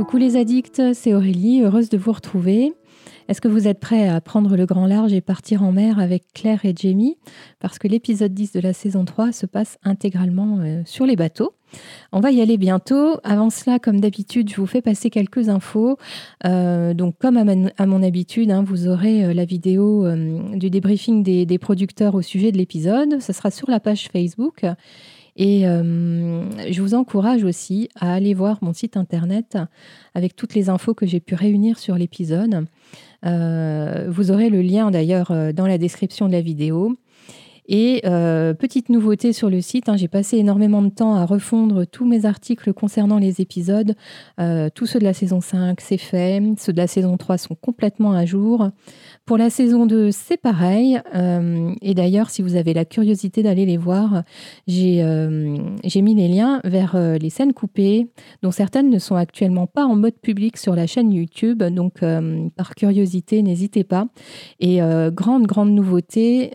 Coucou les addicts, c'est Aurélie, heureuse de vous retrouver. Est-ce que vous êtes prêts à prendre le grand large et partir en mer avec Claire et Jamie? Parce que l'épisode 10 de la saison 3 se passe intégralement euh, sur les bateaux. On va y aller bientôt. Avant cela, comme d'habitude, je vous fais passer quelques infos. Euh, donc, comme à, mon habitude, hein, vous aurez euh, la vidéo du débriefing des, des, producteurs au sujet de l'épisode. Ce sera sur la page Facebook. Et je vous encourage aussi à aller voir mon site internet avec toutes les infos que j'ai pu réunir sur l'épisode. Euh, vous aurez le lien d'ailleurs euh, dans la description de la vidéo. Et euh, petite nouveauté sur le site, hein, j'ai passé énormément de temps à refondre tous mes articles concernant les épisodes. tous ceux de la saison 5, c'est fait. Ceux de la saison 3 sont complètement à jour. Pour la saison 2, c'est pareil. Euh, et d'ailleurs, si vous avez la curiosité d'aller les voir, j'ai euh, mis les liens vers euh, les scènes coupées, dont certaines ne sont actuellement pas en mode public sur la chaîne YouTube. Donc, par curiosité, n'hésitez pas. Et grande, grande nouveauté,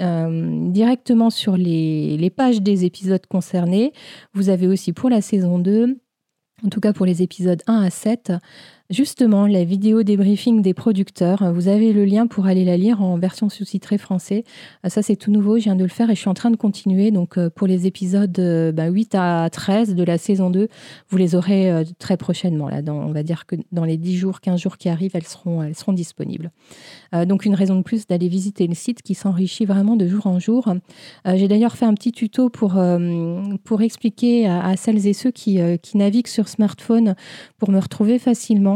directement sur les, les pages des épisodes concernés, vous avez aussi pour la saison 2 en tout cas pour les épisodes 1 à 7, Justement, la vidéo débriefing des producteurs, vous avez le lien pour aller la lire en version sous-titrée français. Euh, ça, c'est tout nouveau, je viens de le faire et je suis en train de continuer. Donc, euh, pour les épisodes 8 euh, bah, à 13 de la saison 2, vous les aurez très prochainement. Là, on va dire que dans les 10 jours, 15 jours qui arrivent, elles seront, disponibles. donc, une raison de plus d'aller visiter le site qui s'enrichit vraiment de jour en jour. J'ai d'ailleurs fait un petit tuto pour, expliquer à, celles et ceux qui naviguent sur smartphone pour me retrouver facilement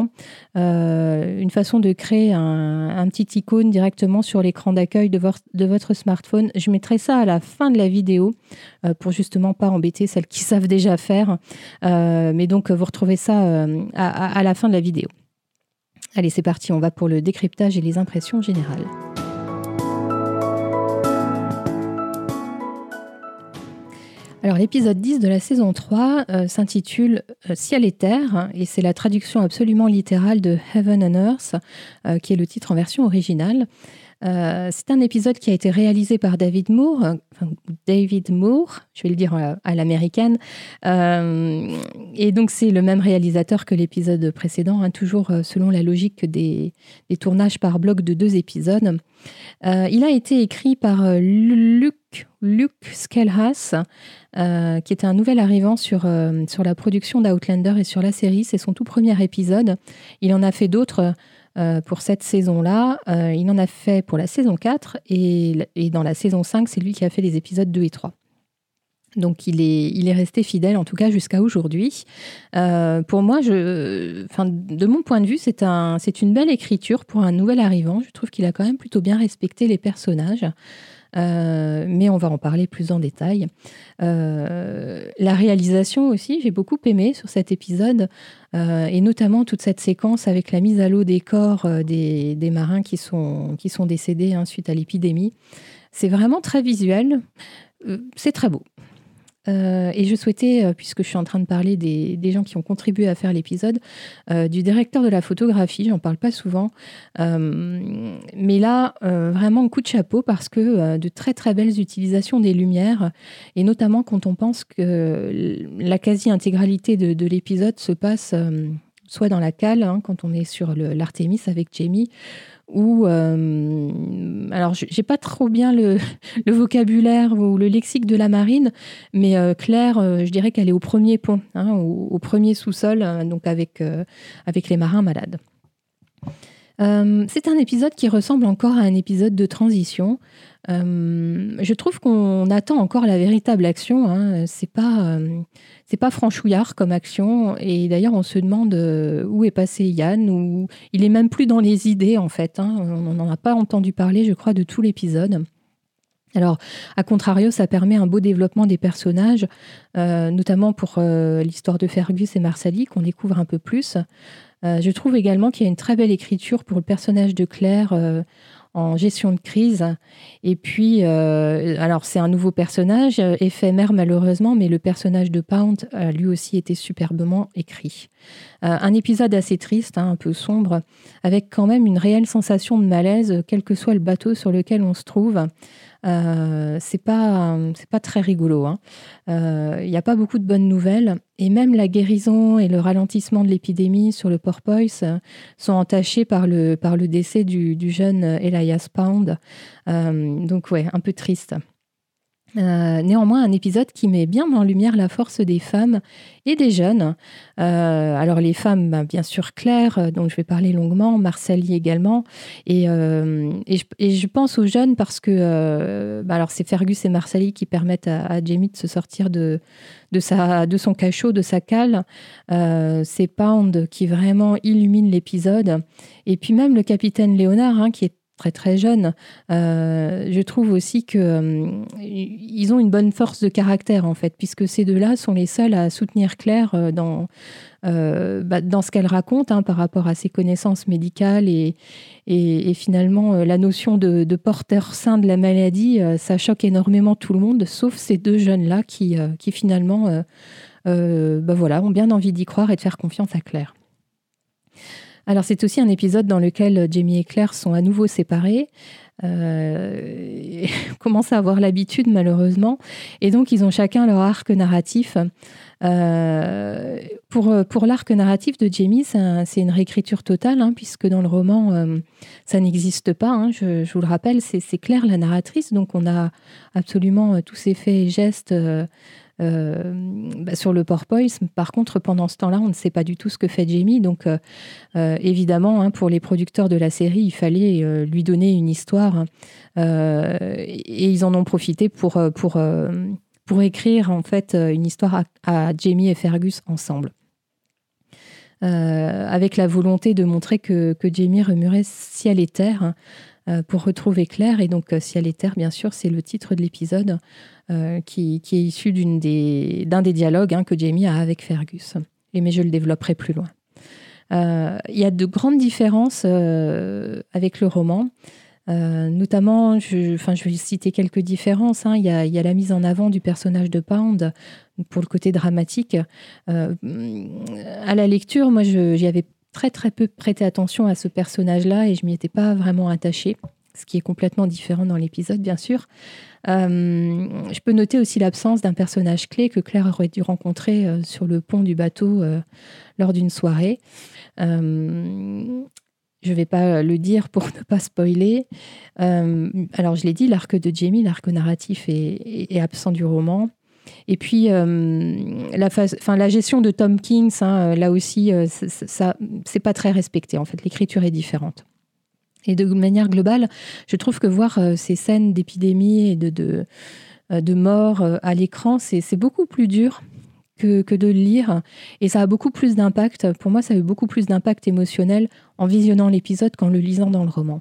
euh, une façon de créer un, petit icône directement sur l'écran d'accueil de, votre smartphone. Je mettrai ça à la fin de la vidéo euh, pour justement pas embêter celles qui savent déjà faire. Euh, mais donc, vous retrouvez ça à la fin de la vidéo. Allez, c'est parti, on va pour le décryptage et les impressions générales. Alors l'épisode 10 de la saison 3 euh, s'intitule euh, Ciel et Terre et c'est la traduction absolument littérale de Heaven and Earth euh, qui est le titre en version originale. c'est un épisode qui a été réalisé par David Moore, David Moore, je vais le dire à, l'américaine. et donc c'est le même réalisateur que l'épisode précédent, hein, toujours selon la logique des, des, tournages par bloc de deux épisodes. il a été écrit par Luc Luke Skelhas, euh, qui était un nouvel arrivant sur, euh, sur la production d'Outlander et sur la série. C'est son tout premier épisode. Il en a fait d'autres euh, pour cette saison-là. il en a fait pour la saison 4 et, et dans la saison 5, c'est lui qui a fait les épisodes 2 et 3. Donc il est, il est resté fidèle, en tout cas jusqu'à aujourd'hui. pour moi, je, enfin, de mon point de vue, c'est un, une belle écriture pour un nouvel arrivant. Je trouve qu'il a quand même plutôt bien respecté les personnages. Euh, mais on va en parler plus en détail. Euh, la réalisation aussi, j'ai beaucoup aimé sur cet épisode, euh, et notamment toute cette séquence avec la mise à l'eau des corps des, marins qui sont, qui sont décédés hein, suite à l'épidémie. C'est vraiment très visuel, c'est très beau. Euh, et je souhaitais, euh, puisque je suis en train de parler des, gens qui ont contribué à faire l'épisode, euh, du directeur de la photographie, j'en parle pas souvent, mais là, vraiment coup de chapeau parce que de très très belles utilisations des lumières, et notamment quand on pense que la quasi-intégralité de, l'épisode se passe soit dans la cale, hein, quand on est sur l'Artemis avec Jamie, ou euh, alors j'ai pas trop bien le, vocabulaire ou le lexique de la marine, mais euh, Claire, euh, je dirais qu'elle est au premier pont, hein, au, premier sous-sol, donc avec, avec les marins malades. c'est un épisode qui ressemble encore à un épisode de transition. Je trouve qu'on attend encore la véritable action. Hein. C'est pas c'est pas franchouillard comme action. Et d'ailleurs, on se demande euh, où est passé Yann, ou il est même plus dans les idées en fait. Hein. On n'en a pas entendu parler, je crois, de tout l'épisode. Alors, à contrario, ça permet un beau développement des personnages, euh, notamment pour euh, l'histoire de Fergus et Marsali, qu'on découvre un peu plus. je trouve également qu'il y a une très belle écriture pour le personnage de Claire en gestion de crise. Et puis, euh, alors c'est un nouveau personnage, euh, éphémère malheureusement, mais le personnage de Pound a lui aussi été superbement écrit. Euh, un épisode assez triste, hein, un peu sombre, avec quand même une réelle sensation de malaise, quel que soit le bateau sur lequel on se trouve. Euh, c'est pas c'est pas très rigolo. Hein. Euh, il n'y a pas beaucoup de bonnes nouvelles et même la guérison et le ralentissement de l'épidémie sur le porpoise sont entachés par le par le décès du, du jeune Elias Pound. donc ouais, un peu triste. Euh, néanmoins, un épisode qui met bien en lumière la force des femmes et des jeunes. Euh, alors les femmes, ben, bien sûr Claire, euh, dont je vais parler longuement, Marcely également, et, je, pense aux jeunes parce que ben, alors c'est Fergus et Marcely qui permettent à, Jamie de se sortir de, de son cachot, de sa cale. c'est Pound qui vraiment illumine l'épisode, et puis même le capitaine Léonard, hein, qui est très très jeunes, euh, je trouve aussi que euh, ils ont une bonne force de caractère en fait, puisque ces deux-là sont les seuls à soutenir Claire euh, dans bah, dans ce qu'elle raconte hein, par rapport à ses connaissances médicales et, et, finalement la notion de, porteur sain de la maladie, ça choque énormément tout le monde, sauf ces deux jeunes-là qui, qui finalement bah, voilà, ont bien envie d'y croire et de faire confiance à Claire. Alors c'est aussi un épisode dans lequel Jamie et Claire sont à nouveau séparés. Euh, commencent à avoir l'habitude malheureusement. Et donc ils ont chacun leur arc narratif. Euh, pour l'arc narratif de Jamie, c'est une réécriture totale, hein, puisque dans le roman, euh, ça n'existe pas. Hein. je, je, vous le rappelle, c'est Claire la narratrice, donc on a absolument tous ces faits et gestes euh, bah, sur le porpoise. Par contre, pendant ce temps-là, on ne sait pas du tout ce que fait Jamie. Donc, euh, euh, évidemment, hein, pour les producteurs de la série, il fallait lui donner une histoire. et ils en ont profité pour, pour, pour écrire en fait une histoire à, Jamie et Fergus ensemble. avec la volonté de montrer que, que Jamie remuerait ciel et terre pour retrouver Claire. Et donc, ciel et terre, bien sûr, c'est le titre de l'épisode. Euh, qui, est issu d'un des, dialogues hein, que Jamie a avec Fergus. Mais je le développerai plus loin. Euh, il y a de grandes différences euh, avec le roman. notamment, je, enfin, je vais citer quelques différences. Hein. Il, y a, la mise en avant du personnage de Pound pour le côté dramatique. à la lecture, moi, j'y avais très très peu prêté attention à ce personnage-là et je m'y étais pas vraiment attachée, ce qui est complètement différent dans l'épisode, bien sûr. Euh, je peux noter aussi l'absence d'un personnage clé que Claire aurait dû rencontrer euh, sur le pont du bateau euh, lors d'une soirée. je ne vais pas le dire pour ne pas spoiler. alors, je l'ai dit, l'arc de Jamie, l'arc narratif est, absent du roman. Et puis, la, phase, la gestion de Tom Kings, hein, là aussi, ça, c'est pas très respecté. En fait, l'écriture est différente. Et de manière globale, je trouve que voir euh, ces scènes d'épidémie et de, de, euh, de mort euh, à l'écran, c'est beaucoup plus dur que, que, de le lire. Et ça a beaucoup plus d'impact. Pour moi, ça a eu beaucoup plus d'impact émotionnel en visionnant l'épisode qu'en le lisant dans le roman.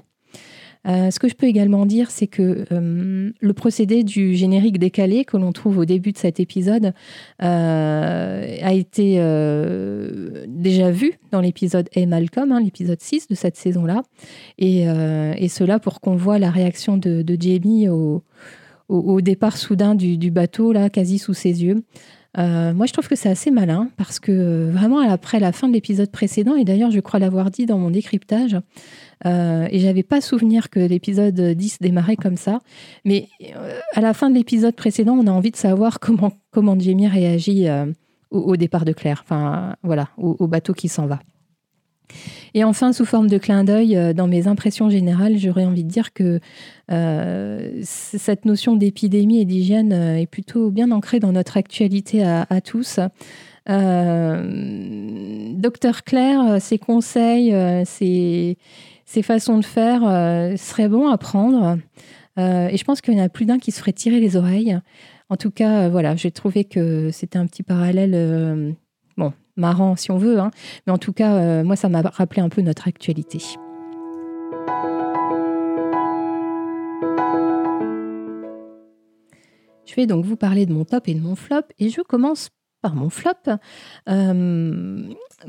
Euh, ce que je peux également dire, c'est que euh, le procédé du générique décalé que l'on trouve au début de cet épisode euh, a été déjà vu dans l'épisode A Malcolm, hein, l'épisode 6 de cette saison-là. Et, cela pour qu'on voit la réaction de, Jamie au, départ soudain du, bateau, là, quasi sous ses yeux. Moi, je trouve que c'est assez malin parce que vraiment, après la fin de l'épisode précédent, et d'ailleurs, je crois l'avoir dit dans mon décryptage, euh, et j'avais pas souvenir que l'épisode 10 démarrait comme ça. Mais euh, à la fin de l'épisode précédent, on a envie de savoir comment, comment Jamie réagit euh, au, départ de Claire. Enfin, voilà, au, bateau qui s'en va. Et enfin, sous forme de clin d'œil, dans mes impressions générales, j'aurais envie de dire que cette notion d'épidémie et d'hygiène est plutôt bien ancrée dans notre actualité à, tous. Docteur Claire, ses conseils, ses, façons de faire euh, seraient bons à prendre. Euh, et je pense qu'il y en a plus d'un qui se ferait tirer les oreilles. En tout cas, euh, voilà, j'ai trouvé que c'était un petit parallèle, marrant si on veut, hein. mais en tout cas, moi, ça m'a rappelé un peu notre actualité. Je vais donc vous parler de mon top et de mon flop, et je commence mon flop, euh,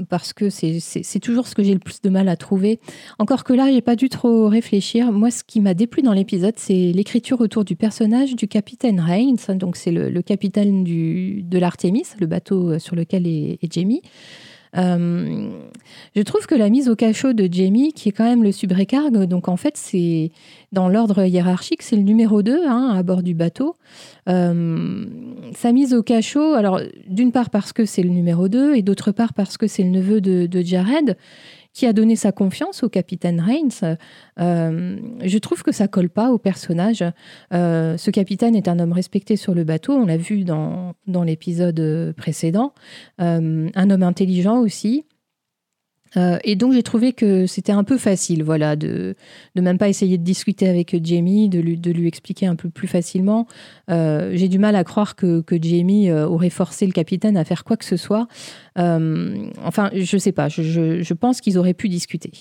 parce que c'est toujours ce que j'ai le plus de mal à trouver. Encore que là, j'ai pas dû trop réfléchir. Moi, ce qui m'a déplu dans l'épisode, c'est l'écriture autour du personnage du capitaine Reigns. Donc, c'est le, capitaine de l'Artemis, le bateau sur lequel est, Jamie. Je trouve que la mise au cachot de Jamie, qui est quand même le subrécargue, donc en fait, c'est dans l'ordre hiérarchique, c'est le numéro 2 hein, à bord du bateau. sa mise au cachot, alors d'une part parce que c'est le numéro 2 et d'autre part parce que c'est le neveu de Jared qui a donné sa confiance au capitaine Reigns, euh, je trouve que ça colle pas au personnage. Euh, ce capitaine est un homme respecté sur le bateau, on l'a vu dans, l'épisode précédent, euh, un homme intelligent aussi, euh, et donc j'ai trouvé que c'était un peu facile, voilà, de de même pas essayer de discuter avec Jamie, de lui, de lui expliquer un peu plus facilement. Euh, j'ai du mal à croire que, que Jamie euh, aurait forcé le capitaine à faire quoi que ce soit. enfin, je sais pas, je, je, pense qu'ils auraient pu discuter.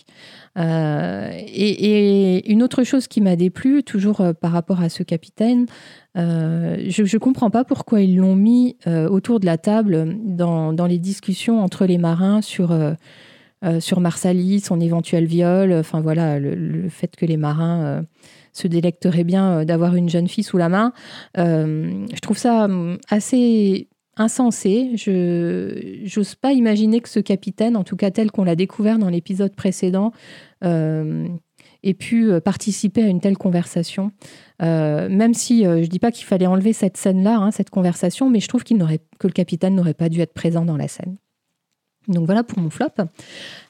Et, une autre chose qui m'a déplu, toujours par rapport à ce capitaine, je ne comprends pas pourquoi ils l'ont mis autour de la table dans, dans, les discussions entre les marins sur euh, sur Marsali, son éventuel viol, enfin voilà, le, fait que les marins euh, se délecteraient bien euh, d'avoir une jeune fille sous la main. je trouve ça hum, assez insensé. Je n'ose pas imaginer que ce capitaine, en tout cas tel qu'on l'a découvert dans l'épisode précédent, ait pu participer à une telle conversation. même si je ne dis pas qu'il fallait enlever cette scène-là, hein, cette conversation, mais je trouve qu'il que le capitaine n'aurait pas dû être présent dans la scène. Donc voilà pour mon flop.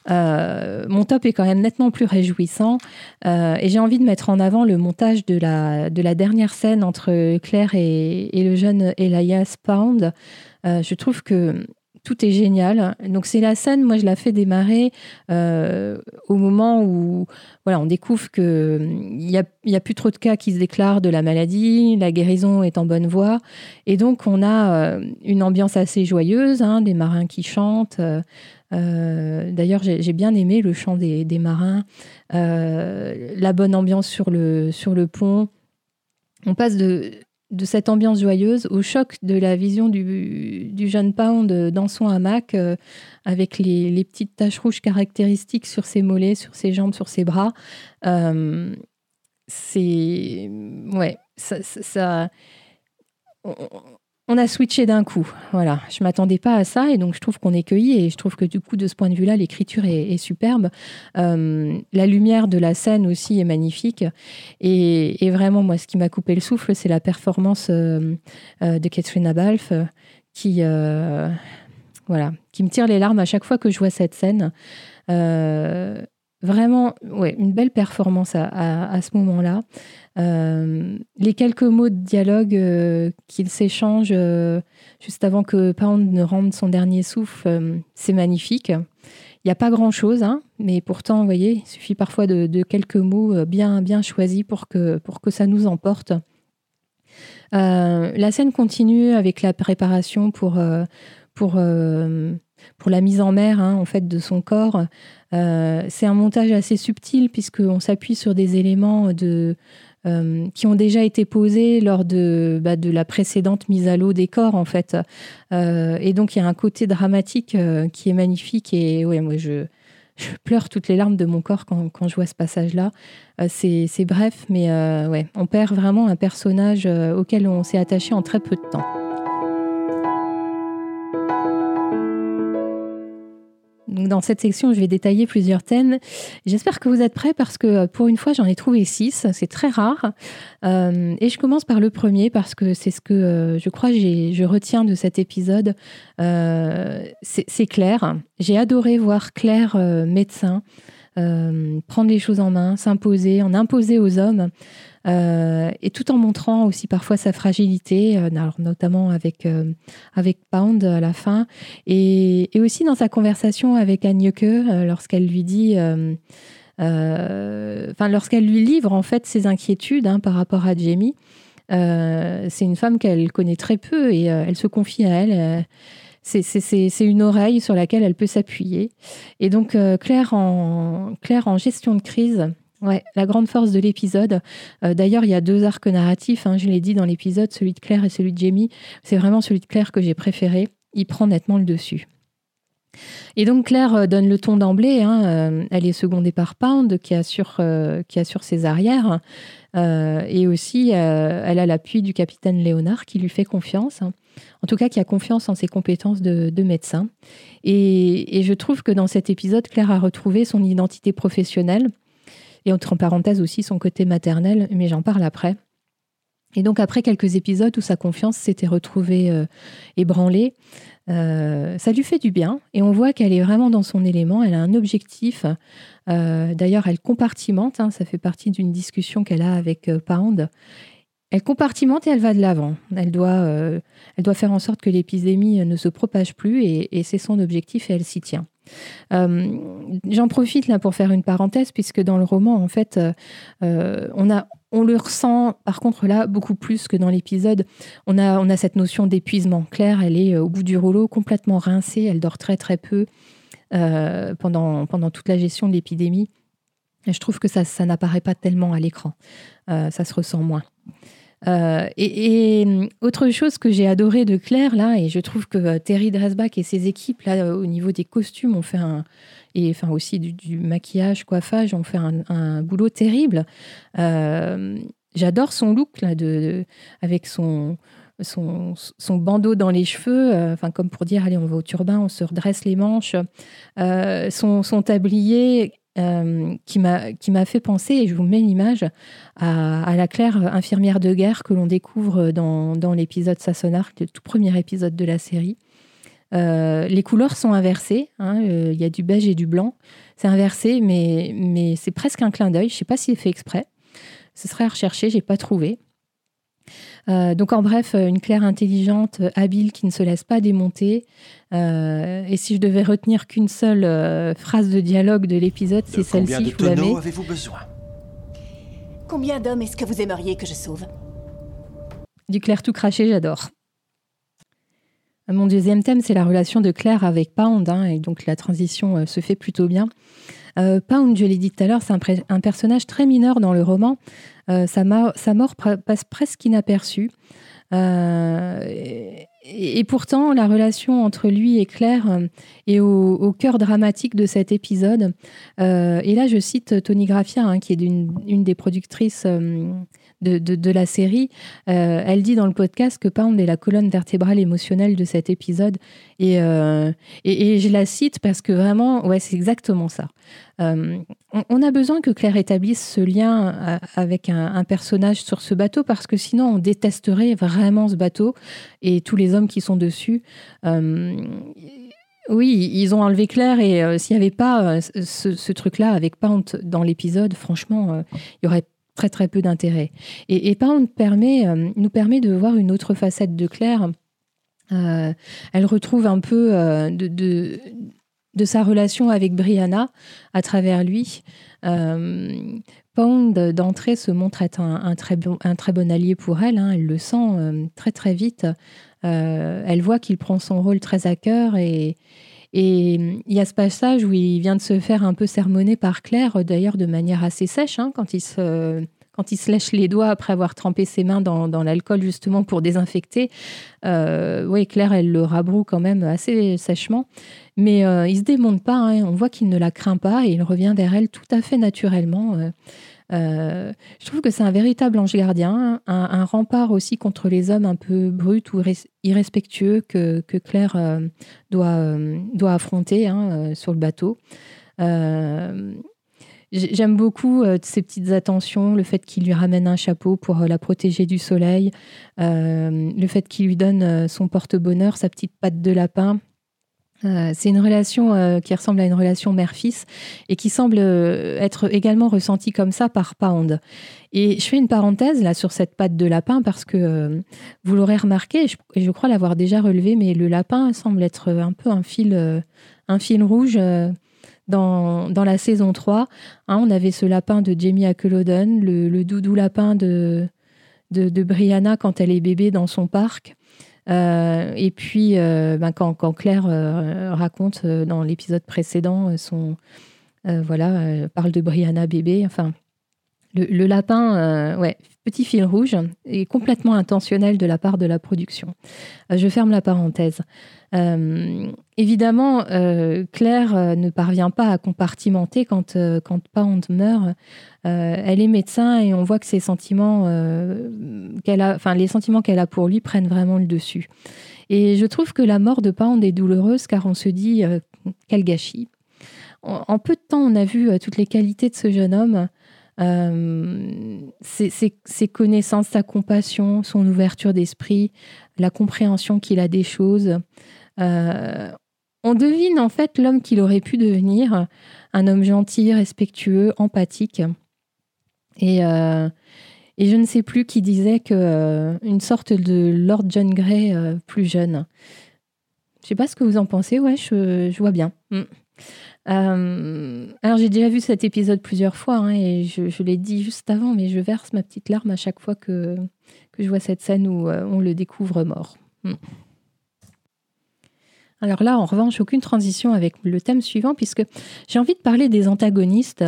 Euh, mon top est quand même nettement plus réjouissant euh, et j'ai envie de mettre en avant le montage de la, de dernière scène entre Claire et, et le jeune Elias Pound. Euh, je trouve que tout est génial. Donc c'est la scène, moi je la fais démarrer euh, au moment où voilà, on découvre qu'il n'y a, a plus trop de cas qui se déclarent de la maladie, la guérison est en bonne voie. Et donc on a euh, une ambiance assez joyeuse, hein, des marins qui chantent. Euh, d'ailleurs, j'ai bien aimé le chant des, des marins, la bonne ambiance sur le, sur le pont. On passe de, de cette ambiance joyeuse au choc de la vision du, jeune Pound dans son hamac euh, avec les, petites taches rouges caractéristiques sur ses mollets, sur ses jambes, sur ses bras. Euh, c'est. Ouais, ça on a switché d'un coup. Voilà, je m'attendais pas à ça et donc je trouve qu'on est cueilli et je trouve que du coup de ce point de vue-là, l'écriture est, superbe. Euh, la lumière de la scène aussi est magnifique et, vraiment moi, ce qui m'a coupé le souffle, c'est la performance euh, euh, de Katrina Balfe qui qui me tire les larmes à chaque fois que je vois cette scène. Vraiment, ouais, une belle performance à, ce moment-là. Euh, les quelques mots de dialogue euh, qu'ils s'échangent euh, juste avant que Pound ne rende son dernier souffle, c'est magnifique. Il n'y a pas grand-chose, hein, mais pourtant, vous voyez, il suffit parfois de, quelques mots bien, bien choisis pour que, pour que ça nous emporte. la scène continue avec la préparation pour, pour, pour la mise en mer en fait, de son corps. Euh, c'est un montage assez subtil puisqu'on s'appuie sur des éléments de, euh, qui ont déjà été posés lors de, bah, de la précédente mise à l'eau des corps, en fait. Euh, et donc, il y a un côté dramatique qui est magnifique. Et ouais, moi, je, je, pleure toutes les larmes de mon corps quand, quand je vois ce passage-là. c'est bref, mais ouais, on perd vraiment un personnage auquel on s'est attaché en très peu de temps. Dans cette section, je vais détailler plusieurs thèmes. J'espère que vous êtes prêts parce que euh, pour une fois, j'en ai trouvé six. C'est très rare. Euh, et je commence par le premier parce que c'est ce que euh, je crois je retiens de cet épisode. c'est Claire. J'ai adoré voir Claire, médecin, prendre les choses en main, s'imposer, en imposer aux hommes. Euh, et tout en montrant aussi parfois sa fragilité, euh, notamment avec, euh, avec Pound à la fin, et, aussi dans sa conversation avec Agneke, lorsqu'elle lui dit, enfin lorsqu'elle lui livre en fait ses inquiétudes hein, par rapport à Jamie. c'est une femme qu'elle connaît très peu et elle se confie à elle c'est une oreille sur laquelle elle peut s'appuyer. Et donc, Claire, en, Claire, en gestion de crise, Ouais, la grande force de l'épisode. Euh, d'ailleurs, il y a deux arcs narratifs, hein, je l'ai dit dans l'épisode, celui de Claire et celui de Jamie. C'est vraiment celui de Claire que j'ai préféré. Il prend nettement le dessus. Et donc Claire euh, donne le ton d'emblée. Hein, euh, elle est secondée par Pound qui assure, qui assure ses arrières. et aussi, elle a l'appui du capitaine Léonard qui lui fait confiance. En tout cas qui a confiance en ses compétences de, médecin. Et, je trouve que dans cet épisode, Claire a retrouvé son identité professionnelle et entre parenthèses aussi son côté maternel, mais j'en parle après. Et donc après quelques épisodes où sa confiance s'était retrouvée euh, ébranlée, euh, ça lui fait du bien et on voit qu'elle est vraiment dans son élément, elle a un objectif. Euh, d'ailleurs, elle compartimente, hein, ça fait partie d'une discussion qu'elle a avec Pound. Elle compartimente et elle va de l'avant. Elle doit, elle doit faire en sorte que l'épidémie ne se propage plus et, c'est son objectif et elle s'y tient. J'en profite là pour faire une parenthèse puisque dans le roman, en fait, on a, on le ressent, par contre, là, beaucoup plus que dans l'épisode. On a, on a cette notion d'épuisement. Claire, elle est euh, au bout du rouleau, complètement rincée. Elle dort très, très peu euh, pendant, pendant toute la gestion de l'épidémie. Je trouve que ça, ça n'apparaît pas tellement à l'écran. Euh, ça se ressent moins. Et, autre chose que j'ai adoré de Claire, là, et je trouve que Terry Dresbach et ses équipes, là, au niveau des costumes, ont fait un, et enfin aussi du, maquillage, coiffage, on fait un, boulot terrible. Euh, j'adore son look là, de, avec son, son, bandeau dans les cheveux, euh, comme pour dire allez on va au turbin, on se redresse les manches, euh, son, son, tablier qui m'a fait penser, et je vous mets une image, à, la Claire infirmière de guerre que l'on découvre dans, dans l'épisode Sassonar, le tout premier épisode de la série. Euh, les couleurs sont inversées. Hein, euh, il y a du beige et du blanc. C'est inversé, mais, mais c'est presque un clin d'œil. Je ne sais pas s'il est fait exprès. Ce serait à rechercher, j'ai pas trouvé. Euh, donc en bref, une Claire intelligente, habile, qui ne se laisse pas démonter. et si je devais retenir qu'une seule phrase de dialogue de l'épisode, c'est celle-ci. Combien de tonneaux avez-vous besoin? Combien d'hommes est-ce que vous aimeriez que je sauve? Du clair tout craché, j'adore. Mon deuxième thème, c'est la relation de Claire avec Pound, hein, et donc la transition euh, se fait plutôt bien. Euh, Pound, je l'ai dit tout à l'heure, c'est un, personnage très mineur dans le roman. Euh, sa, mort passe presque inaperçue. Et, pourtant, la relation entre lui et Claire est au, cœur dramatique de cet épisode. et là, je cite Tony Graffia, hein, qui est une, des productrices de, la série. Euh, elle dit dans le podcast que Pound est la colonne vertébrale émotionnelle de cet épisode. Et, euh, et, je la cite parce que vraiment, ouais, c'est exactement ça. Euh, on, a besoin que Claire établisse ce lien avec un, personnage sur ce bateau parce que sinon on détesterait vraiment ce bateau et tous les hommes qui sont dessus. Oui, ils ont enlevé Claire et s'il n'y avait pas ce, truc-là avec Pound dans l'épisode, franchement, il y aurait très très peu d'intérêt. Et, Pound euh, nous permet de voir une autre facette de Claire. Euh, elle retrouve un peu euh, de, de, sa relation avec Brianna à travers lui. Pound, d'entrée, se montre être un, très bon, un très bon allié pour elle. Hein. elle le sent très très vite. elle voit qu'il prend son rôle très à cœur et, et il y a ce passage où il vient de se faire un peu sermonner par Claire, d'ailleurs de manière assez sèche, hein, quand, il se, quand il lèche les doigts après avoir trempé ses mains dans, dans l'alcool justement pour désinfecter. Euh, oui, Claire, elle le rabroue quand même assez sèchement. Mais euh, il se démonte pas, hein. on voit qu'il ne la craint pas et il revient vers elle tout à fait naturellement. Euh. Euh, je trouve que c'est un véritable ange gardien, un, rempart aussi contre les hommes un peu bruts ou irrespectueux que, Claire euh, doit, euh, doit affronter hein, sur le bateau. J'aime beaucoup ces petites attentions, le fait qu'il lui ramène un chapeau pour la protéger du soleil, le fait qu'il lui donne son porte-bonheur, sa petite patte de lapin. Euh, c'est une relation euh, qui ressemble à une relation mère-fils et qui semble euh, être également ressentie comme ça par Pound. Et je fais une parenthèse là sur cette patte de lapin parce que vous l'aurez remarqué, et je, crois l'avoir déjà relevé, mais le lapin semble être un peu un fil, un fil rouge dans, dans, la saison 3. Hein, on avait ce lapin de Jamie Akeloden, le, doudou lapin de, de Brianna quand elle est bébé dans son parc. Euh, et puis, euh, ben, quand, Claire euh, raconte dans l'épisode précédent son, voilà, parle de Brianna bébé. Enfin, Le, lapin, ouais, petit fil rouge, est complètement intentionnel de la part de la production. je ferme la parenthèse. Évidemment, Claire ne parvient pas à compartimenter quand, quand Pound meurt. elle est médecin et on voit que ses sentiments, qu'elle a, les sentiments qu'elle a pour lui prennent vraiment le dessus. Et je trouve que la mort de Pound est douloureuse car on se dit quel gâchis. En, peu de temps, on a vu toutes les qualités de ce jeune homme. ses, connaissances, sa compassion, son ouverture d'esprit, la compréhension qu'il a des choses. On devine en fait l'homme qu'il aurait pu devenir, un homme gentil, respectueux, empathique. Et, et je ne sais plus qui disait que euh, une sorte de Lord John euh, plus jeune. Je sais pas ce que vous en pensez. Ouais, je, vois bien. Mm. Euh, alors j'ai déjà vu cet épisode plusieurs fois hein, et je, l'ai dit juste avant, mais je verse ma petite larme à chaque fois que, que je vois cette scène où on le découvre mort. Mm. Alors là, en revanche, aucune transition avec le thème suivant, puisque j'ai envie de parler des antagonistes.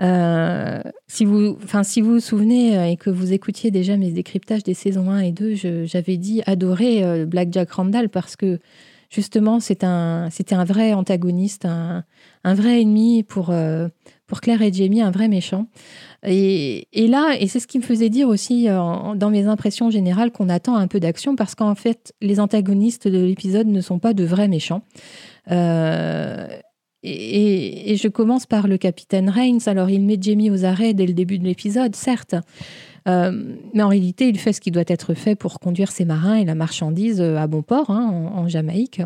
Euh, si, vous, vous souvenez euh, et que vous écoutiez déjà mes décryptages des saisons 1 et 2, j'avais dit adorer euh, Black Jack Randall parce que justement, c'était un, un vrai antagoniste, un, vrai ennemi pour, pour Claire et Jamie, un vrai méchant. Et, là, et c'est ce qui me faisait dire aussi euh, dans mes impressions générales qu'on attend un peu d'action parce qu'en fait, les antagonistes de l'épisode ne sont pas de vrais méchants. Euh, et, je commence par le capitaine Reigns. Alors, il met Jamie aux arrêts dès le début de l'épisode, certes. Euh, mais en réalité, il fait ce qui doit être fait pour conduire ses marins et la marchandise à bon port hein, en, Jamaïque.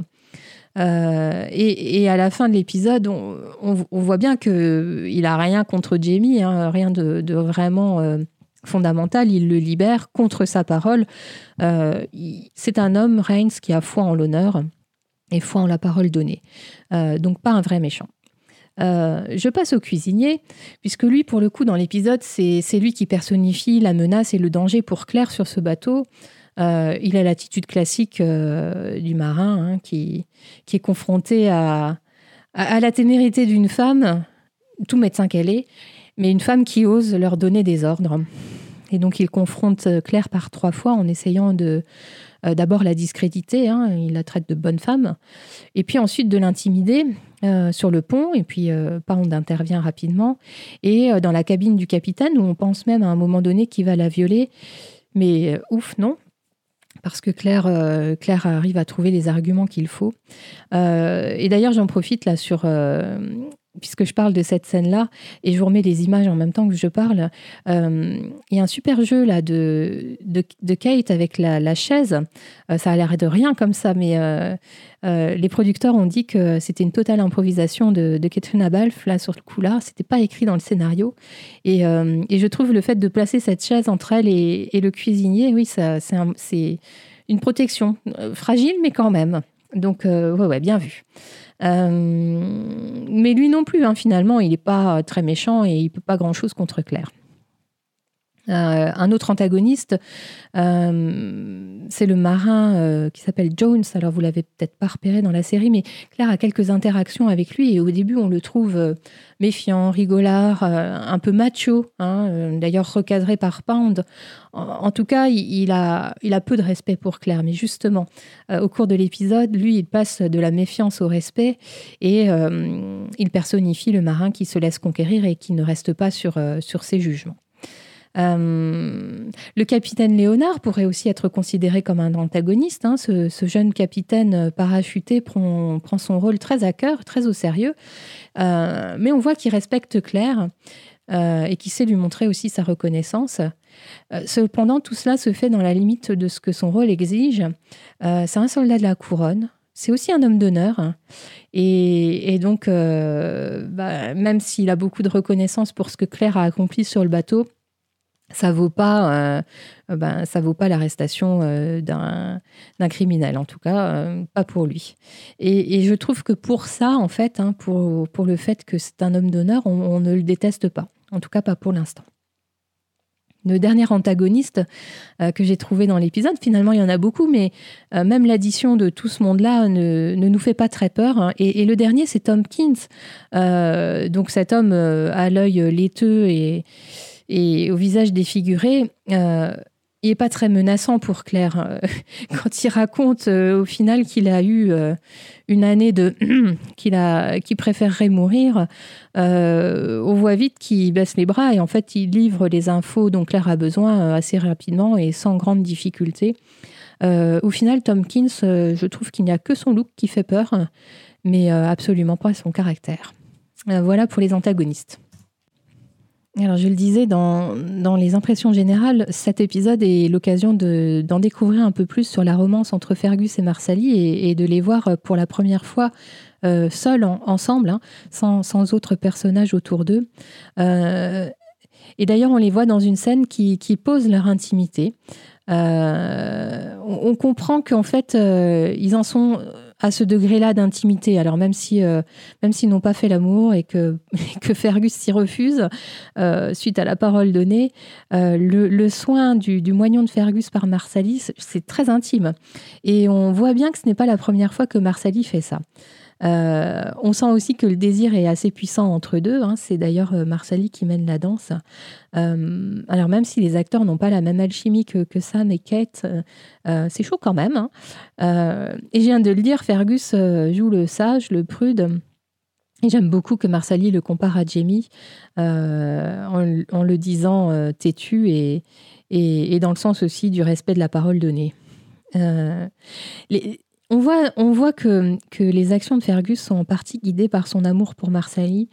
Euh, et, à la fin de l'épisode, on, voit bien qu'il n'a rien contre Jamie, hein, rien de, vraiment euh, fondamental. Il le libère contre sa parole. Euh, c'est un homme, Reigns, qui a foi en l'honneur et foi en la parole donnée. donc pas un vrai méchant. je passe au cuisinier, puisque lui, pour le coup, dans l'épisode, c'est lui qui personnifie la menace et le danger pour Claire sur ce bateau. Euh, il a l'attitude classique euh, du marin hein, qui, qui est confronté à, à, la témérité d'une femme, tout médecin qu'elle est, mais une femme qui ose leur donner des ordres. Et donc il confronte Claire par trois fois en essayant de euh, d'abord la discréditer, hein, il la traite de bonne femme, et puis ensuite de l'intimider sur le pont, et puis Pound intervient rapidement, et dans la cabine du capitaine, où on pense même à un moment donné qu'il va la violer, mais ouf, non parce que Claire, euh, Claire arrive à trouver les arguments qu'il faut. Euh, et d'ailleurs, j'en profite là sur, euh, puisque je parle de cette scène-là, et je vous remets les images en même temps que je parle. Il y a un super jeu là de, de, Kate avec la, chaise. ça a l'air de rien comme ça, mais les producteurs ont dit que c'était une totale improvisation de, de Katrina Balfe là sur le coup-là. C'était pas écrit dans le scénario. Et, je trouve le fait de placer cette chaise entre elle et, le cuisinier, oui, c'est une protection euh, fragile, mais quand même. Donc, euh, ouais, ouais, bien vu. Euh, mais lui non plus, hein, finalement, il n'est pas très méchant et il peut pas grand-chose contre Claire. Euh, un autre antagoniste, euh, c'est le marin euh, qui s'appelle Jones. Alors vous l'avez peut-être pas repéré dans la série, mais Claire a quelques interactions avec lui et au début on le trouve méfiant, rigolard, un peu macho, hein, d'ailleurs recadré par Pound. En, tout cas, il, a, peu de respect pour Claire, mais justement, au cours de l'épisode, lui, il passe de la méfiance au respect et il personnifie le marin qui se laisse conquérir et qui ne reste pas sur ses jugements. Euh, le capitaine Léonard pourrait aussi être considéré comme un antagoniste. Hein. Ce, jeune capitaine parachuté prend, son rôle très à cœur, très au sérieux. Euh, mais on voit qu'il respecte Claire euh, et qu'il sait lui montrer aussi sa reconnaissance. cependant, tout cela se fait dans la limite de ce que son rôle exige. C'est un soldat de la couronne. C'est aussi un homme d'honneur. Et, donc, bah, même s'il a beaucoup de reconnaissance pour ce que Claire a accompli sur le bateau, ça vaut pas, euh, ben, ça vaut pas l'arrestation euh, d'un, criminel, en tout cas, euh, pas pour lui. Et, je trouve que pour ça, en fait, hein, pour, le fait que c'est un homme d'honneur, on, ne le déteste pas, en tout cas pas pour l'instant. Le dernier antagoniste que j'ai trouvé dans l'épisode, finalement il y en a beaucoup, mais même l'addition de tout ce monde-là ne, nous fait pas très peur. Hein. Et, et, le dernier, c'est Tom Kins. donc cet homme à l'œil laiteux et, et au visage défiguré, il n'est pas très menaçant pour Claire. Quand il raconte au final qu'il a eu une année de qu'il préférerait mourir, on voit vite qu'il baisse les bras et en fait il livre les infos dont Claire a besoin assez rapidement et sans grande difficulté. au final, Tomkins, je trouve qu'il n'y a que son look qui fait peur, mais absolument pas son caractère. voilà pour les antagonistes. Alors, je le disais, dans, les impressions générales, cet épisode est l'occasion d'en découvrir un peu plus sur la romance entre Fergus et Marsali et, de les voir pour la première fois euh, seuls, ensemble, hein, sans, sans, autres personnages autour d'eux. Euh, et d'ailleurs, on les voit dans une scène qui, pose leur intimité. Euh, on, comprend qu'en fait, ils en sont à ce degré-là d'intimité. Alors même si euh, même s'ils n'ont pas fait l'amour et que que Fergus s'y refuse euh, suite à la parole donnée, euh, le, soin du, du, moignon de Fergus par Marsalis, c'est très intime. Et on voit bien que ce n'est pas la première fois que Marsalis fait ça. Euh, on sent aussi que le désir est assez puissant entre deux. Hein. C'est d'ailleurs euh, Marsali qui mène la danse. Euh, alors même si les acteurs n'ont pas la même alchimie que, Sam et Kate, c'est chaud quand même. Hein. et je viens de le dire, Fergus joue le sage, le prude. Et j'aime beaucoup que Marsali le compare à Jamie en, le disant têtu et, dans le sens aussi du respect de la parole donnée. On voit, on voit que, que, les actions de Fergus sont en partie guidées par son amour pour Marsalis.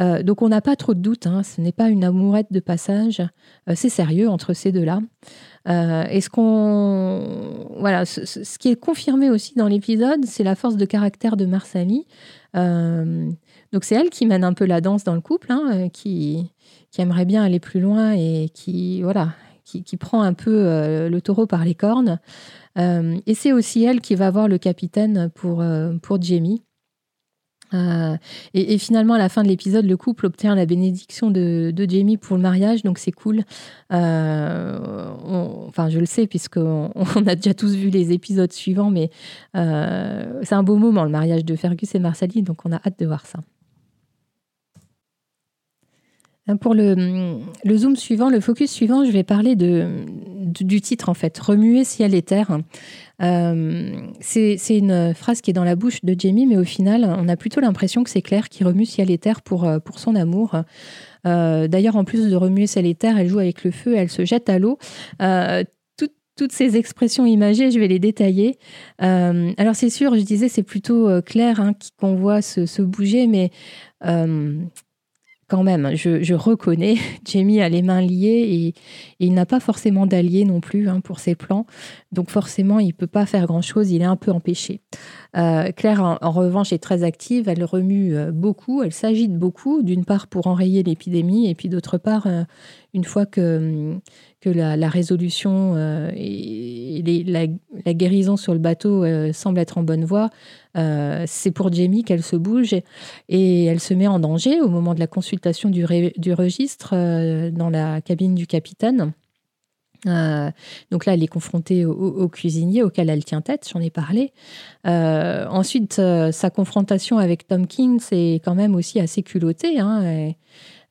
Euh, donc on n'a pas trop de doute, hein, ce n'est pas une amourette de passage, euh, c'est sérieux entre ces deux-là. Euh, et ce, voilà, ce, qui est confirmé aussi dans l'épisode, c'est la force de caractère de Marsalis. donc c'est elle qui mène un peu la danse dans le couple, hein, qui, qui aimerait bien aller plus loin et qui, voilà, qui, prend un peu le taureau par les cornes. Euh, et c'est aussi elle qui va voir le capitaine pour, euh, pour Jamie. Euh, et, finalement, à la fin de l'épisode, le couple obtient la bénédiction de, de, Jamie pour le mariage, donc c'est cool. enfin, je le sais, puisqu'on on a déjà tous vu les épisodes suivants, mais c'est un beau moment, le mariage de Fergus et Marsali, donc on a hâte de voir ça. Pour le, le, zoom suivant, le focus suivant, je vais parler de, du titre en fait, Remuer ciel et terre. Euh, c'est une phrase qui est dans la bouche de Jamie, mais au final, on a plutôt l'impression que c'est Claire qui remue ciel et terre pour, euh, pour son amour. Euh, d'ailleurs, en plus de remuer ciel et terre, elle joue avec le feu, elle se jette à l'eau. toutes ces expressions imagées, je vais les détailler. alors c'est sûr, je disais, c'est plutôt Claire hein, qu'on voit se, bouger, mais quand même, je, reconnais, Jamie a les mains liées et, il n'a pas forcément d'alliés non plus hein, pour ses plans. Donc forcément, il ne peut pas faire grand-chose, il est un peu empêché. Euh, Claire, en, revanche, est très active, elle remue euh, beaucoup, elle s'agite beaucoup, d'une part pour enrayer l'épidémie et puis d'autre part, euh, une fois que, que la, résolution et la, guérison sur le bateau semble être en bonne voie, c'est pour Jamie qu'elle se bouge et, elle se met en danger au moment de la consultation du, registre dans la cabine du capitaine. Euh, donc là, elle est confrontée au, cuisinier auquel elle tient tête, j'en ai parlé. Euh, ensuite, euh, sa confrontation avec Tom King, c'est quand même aussi assez culotté. Hein,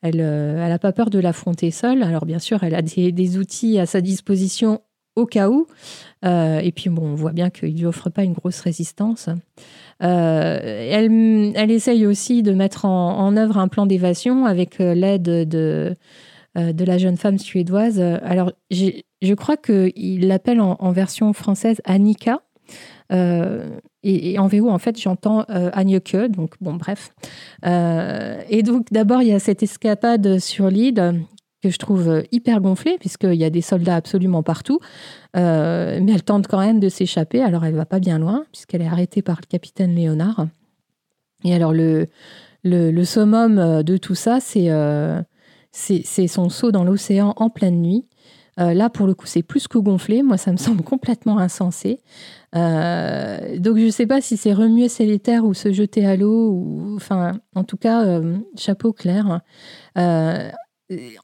elle n'a pas peur de l'affronter seule. Alors bien sûr, elle a des, outils à sa disposition au cas où. et puis bon, on voit bien qu'il ne lui offre pas une grosse résistance. Elle, elle, essaye aussi de mettre en, œuvre un plan d'évasion avec l'aide de euh, de la jeune femme suédoise. Alors, je crois qu'il l'appelle en, version française Annika. Euh, et, en VO, en fait, j'entends euh, Agneke, donc bon, bref. et donc, d'abord, il y a cette escapade sur l'île que je trouve hyper gonflée, puisqu'il y a des soldats absolument partout. mais elle tente quand même de s'échapper. Alors, elle va pas bien loin, puisqu'elle est arrêtée par le capitaine Léonard. Et alors, le, le, summum de tout ça, c'est c'est son saut dans l'océan en pleine nuit. Euh, là, pour le coup, c'est plus que gonflé. Moi, ça me semble complètement insensé. Euh, donc, je ne sais pas si c'est remuer ses ou se jeter à l'eau. Enfin, en tout cas, euh, chapeau clair.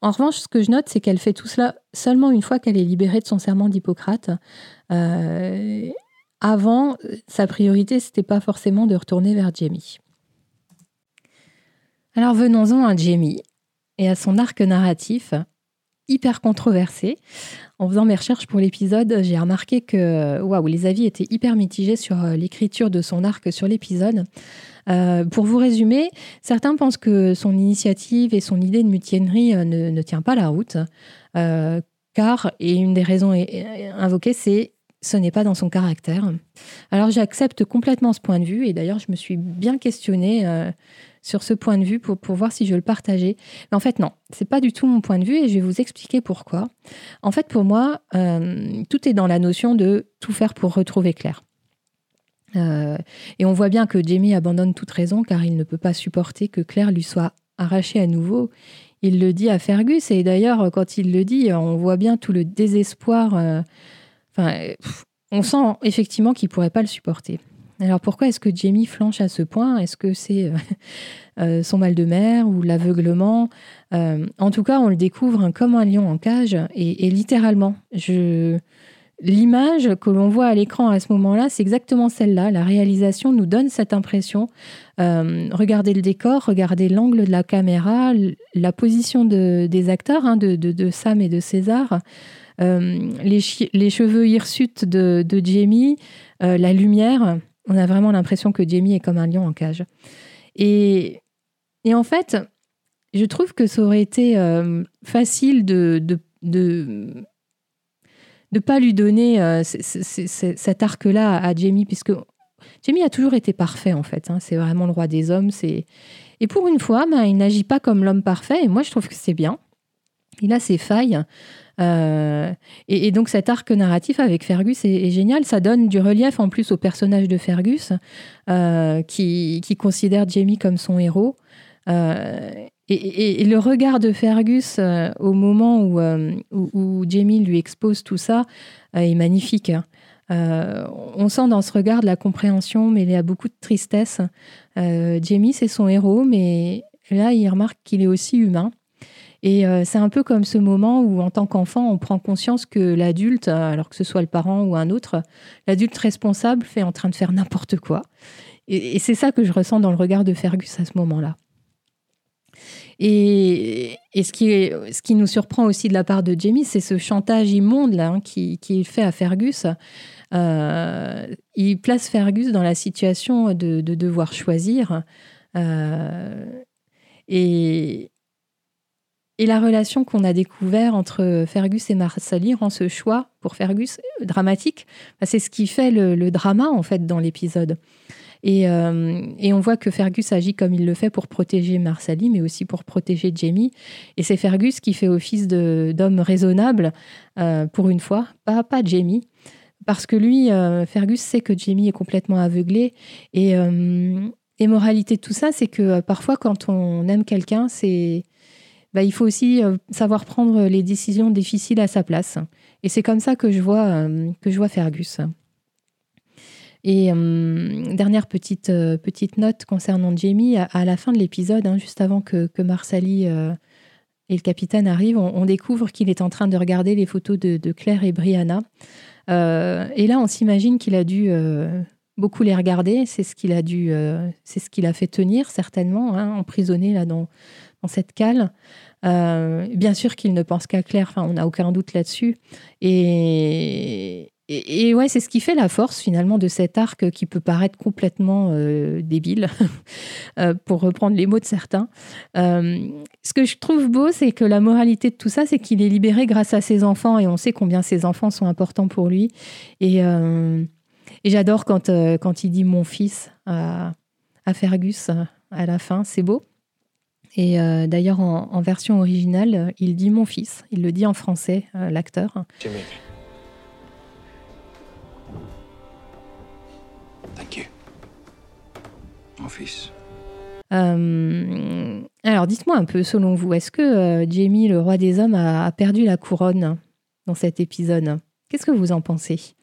En revanche, ce que je note, c'est qu'elle fait tout cela seulement une fois qu'elle est libérée de son serment d'Hippocrate. avant, sa priorité, c'était pas forcément de retourner vers Jamie. Alors venons-en à Jamie et à son arc narratif. Hyper controversé. En faisant mes recherches pour l'épisode, j'ai remarqué que waouh, les avis étaient hyper mitigés sur l'écriture de son arc sur l'épisode. pour vous résumer, certains pensent que son initiative et son idée de mutiennerie ne, ne tient pas la route, car, et une des raisons invoquées, c'est ce n'est pas dans son caractère. Alors j'accepte complètement ce point de vue, et d'ailleurs je me suis bien questionnée euh, sur ce point de vue pour, pour voir si je le partageais. Mais en fait non, c'est pas du tout mon point de vue, et je vais vous expliquer pourquoi. En fait pour moi, euh, tout est dans la notion de tout faire pour retrouver Claire. Euh, et on voit bien que Jamie abandonne toute raison car il ne peut pas supporter que Claire lui soit arrachée à nouveau. Il le dit à Fergus et d'ailleurs quand il le dit, on voit bien tout le désespoir Enfin, on sent effectivement qu'il pourrait pas le supporter. Alors pourquoi est-ce que Jamie flanche à ce point? Est-ce que c'est euh, euh, son mal de mer ou l'aveuglement? Euh, En tout cas, on le découvre comme un lion en cage et, littéralement, l'image que l'on voit à l'écran à ce moment-là, c'est exactement celle-là. La réalisation nous donne cette impression. regardez le décor, regardez l'angle de la caméra, la position des acteurs, hein, de, Sam et de César. Les, cheveux hirsutes de, Jamie, la lumière, on a vraiment l'impression que Jamie est comme un lion en cage. Et, en fait, je trouve que ça aurait été euh, facile de, de, de pas lui donner cet arc-là à Jamie, puisque Jamie a toujours été parfait, en fait. Hein. c'est vraiment le roi des hommes. Et pour une fois, ben, il n'agit pas comme l'homme parfait, et moi, je trouve que c'est bien. Il a ses failles. Euh, et, donc cet arc narratif avec Fergus est, génial. Ça donne du relief en plus au personnage de Fergus, euh, qui, considère Jamie comme son héros. Euh, et, le regard de Fergus au moment où, Jamie lui expose tout ça est magnifique. on sent dans ce regard la compréhension, mais il y a beaucoup de tristesse. Jamie, c'est son héros, mais là, il remarque qu'il est aussi humain. Et euh, c'est un peu comme ce moment où, en tant qu'enfant, on prend conscience que l'adulte, alors que ce soit le parent ou un autre, l'adulte responsable fait en train de faire n'importe quoi. Et, c'est ça que je ressens dans le regard de Fergus à ce moment-là. Et, ce, qui ce, qui nous surprend aussi de la part de Jamie, c'est ce chantage immonde là, hein, fait à Fergus. Euh, il place Fergus dans la situation de, devoir choisir. Euh, et, et la relation qu'on a découvert entre Fergus et Marsali rend ce choix pour Fergus dramatique. Bah, c'est ce qui fait le, drama en fait dans l'épisode. Euh, et, on voit que Fergus agit comme il le fait pour protéger Marsali, mais aussi pour protéger Jamie. Et c'est Fergus qui fait office d'homme raisonnable euh, pour une fois, pas, pas Jamie. Parce que lui, euh, Fergus sait que Jamie est complètement aveuglé. Et, et moralité de tout ça, c'est que parfois, quand on aime quelqu'un, c'est bah, il faut aussi euh, savoir prendre les décisions difficiles à sa place. Et c'est comme ça que je vois, euh, que je vois Fergus. Et euh, dernière petite, petite note concernant Jamie, à, la fin de l'épisode, hein, juste avant que, que Marsali et le capitaine arrivent, on, découvre qu'il est en train de regarder les photos de, Claire et Brianna. et là, on s'imagine qu'il a dû beaucoup les regarder. C'est ce qu'il a ce a fait tenir certainement, hein, emprisonné là dans, dans cette cale. Euh, bien sûr qu'il ne pense qu'à Claire, enfin, on n'a aucun doute là-dessus. Et, ouais, c'est ce qui fait la force finalement de cet arc qui peut paraître complètement euh, débile, euh, pour reprendre les mots de certains. ce que je trouve beau, c'est que la moralité de tout ça, c'est qu'il est libéré grâce à ses enfants et on sait combien ses enfants sont importants pour lui. Et, et j'adore quand, quand il dit mon fils à, à Fergus à la fin, c'est beau. Et euh, d'ailleurs, en, version originale, il dit mon fils. Il le dit en français, euh, l'acteur. Jimmy. Thank you. Mon fils. Euh, alors, dites-moi un peu, selon vous, est-ce que Jamie, le roi des hommes, a perdu la couronne dans cet épisode? Qu'est-ce que vous en pensez?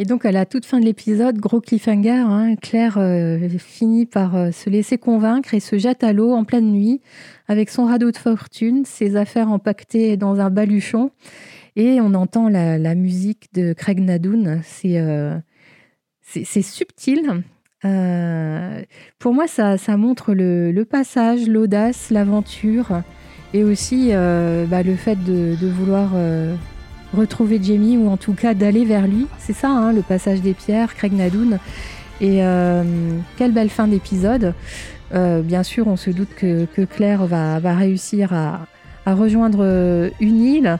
Et donc, à la toute fin de l'épisode, gros cliffhanger, hein, Claire euh, finit par euh, se laisser convaincre et se jette à l'eau en pleine nuit avec son radeau de fortune, ses affaires empaquetées dans un baluchon. Et on entend la, musique de Craig Nadoun. C'est subtil. Euh, pour moi, ça, montre le, passage, l'audace, l'aventure et aussi bah, le fait de, vouloir retrouver Jamie ou en tout cas d'aller vers lui. C'est ça, hein, le passage des pierres, Craig Nadoun. Et quelle belle fin d'épisode. bien sûr, on se doute que, Claire va, réussir à, rejoindre une île,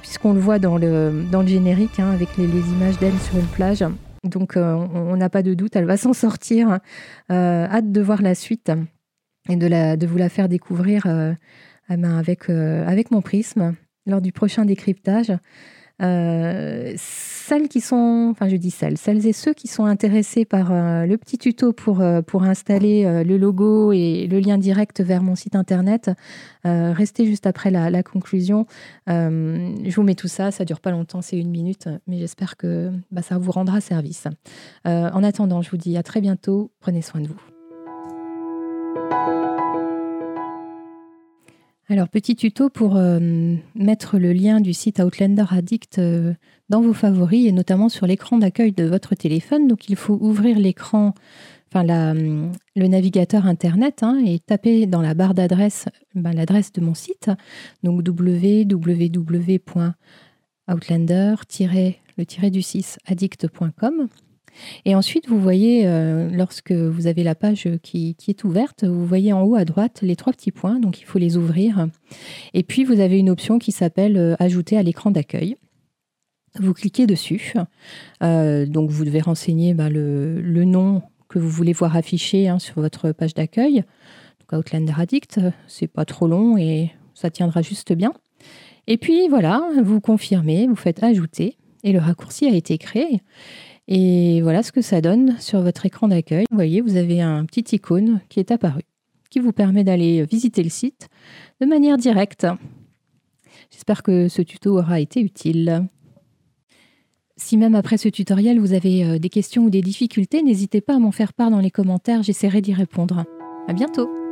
puisqu'on le voit dans le, dans le générique, hein, avec les images d'elle sur une plage. Donc euh, on n'a pas de doute, elle va s'en sortir. Euh, hâte de voir la suite et de, la, de vous la faire découvrir euh, avec, avec mon prisme lors du prochain décryptage. Euh, celles qui sont, enfin je dis celles, celles et ceux qui sont intéressés par euh, le petit tuto pour, euh, installer le logo et le lien direct vers mon site internet, restez juste après la, conclusion. je vous mets tout ça, ça dure pas longtemps, c'est une minute, mais j'espère que bah, ça vous rendra service. en attendant, je vous dis à très bientôt, prenez soin de vous. Alors, petit tuto pour euh, mettre le lien du site Outlander Addict euh, dans vos favoris et notamment sur l'écran d'accueil de votre téléphone. Donc, il faut ouvrir l'écran, enfin hum, le navigateur Internet hein, et taper dans la barre d'adresse ben, l'adresse de mon site, donc www.outlander-le du 6 addict.com. Et ensuite, vous voyez, euh, lorsque vous avez la page qui, est ouverte, vous voyez en haut à droite les trois petits points, donc il faut les ouvrir. Et puis, vous avez une option qui s'appelle euh, Ajouter à l'écran d'accueil. Vous cliquez dessus. Euh, donc, vous devez renseigner bah, le, nom que vous voulez voir affiché hein, sur votre page d'accueil. Donc, Outlander Addict, c'est pas trop long et ça tiendra juste bien. Et puis voilà, vous confirmez, vous faites ajouter et le raccourci a été créé. Et voilà ce que ça donne sur votre écran d'accueil. Vous voyez, vous avez un petit icône qui est apparu, qui vous permet d'aller visiter le site de manière directe. J'espère que ce tuto aura été utile. Si même après ce tutoriel vous avez euh, des questions ou des difficultés, n'hésitez pas à m'en faire part dans les commentaires, j'essaierai d'y répondre. À bientôt!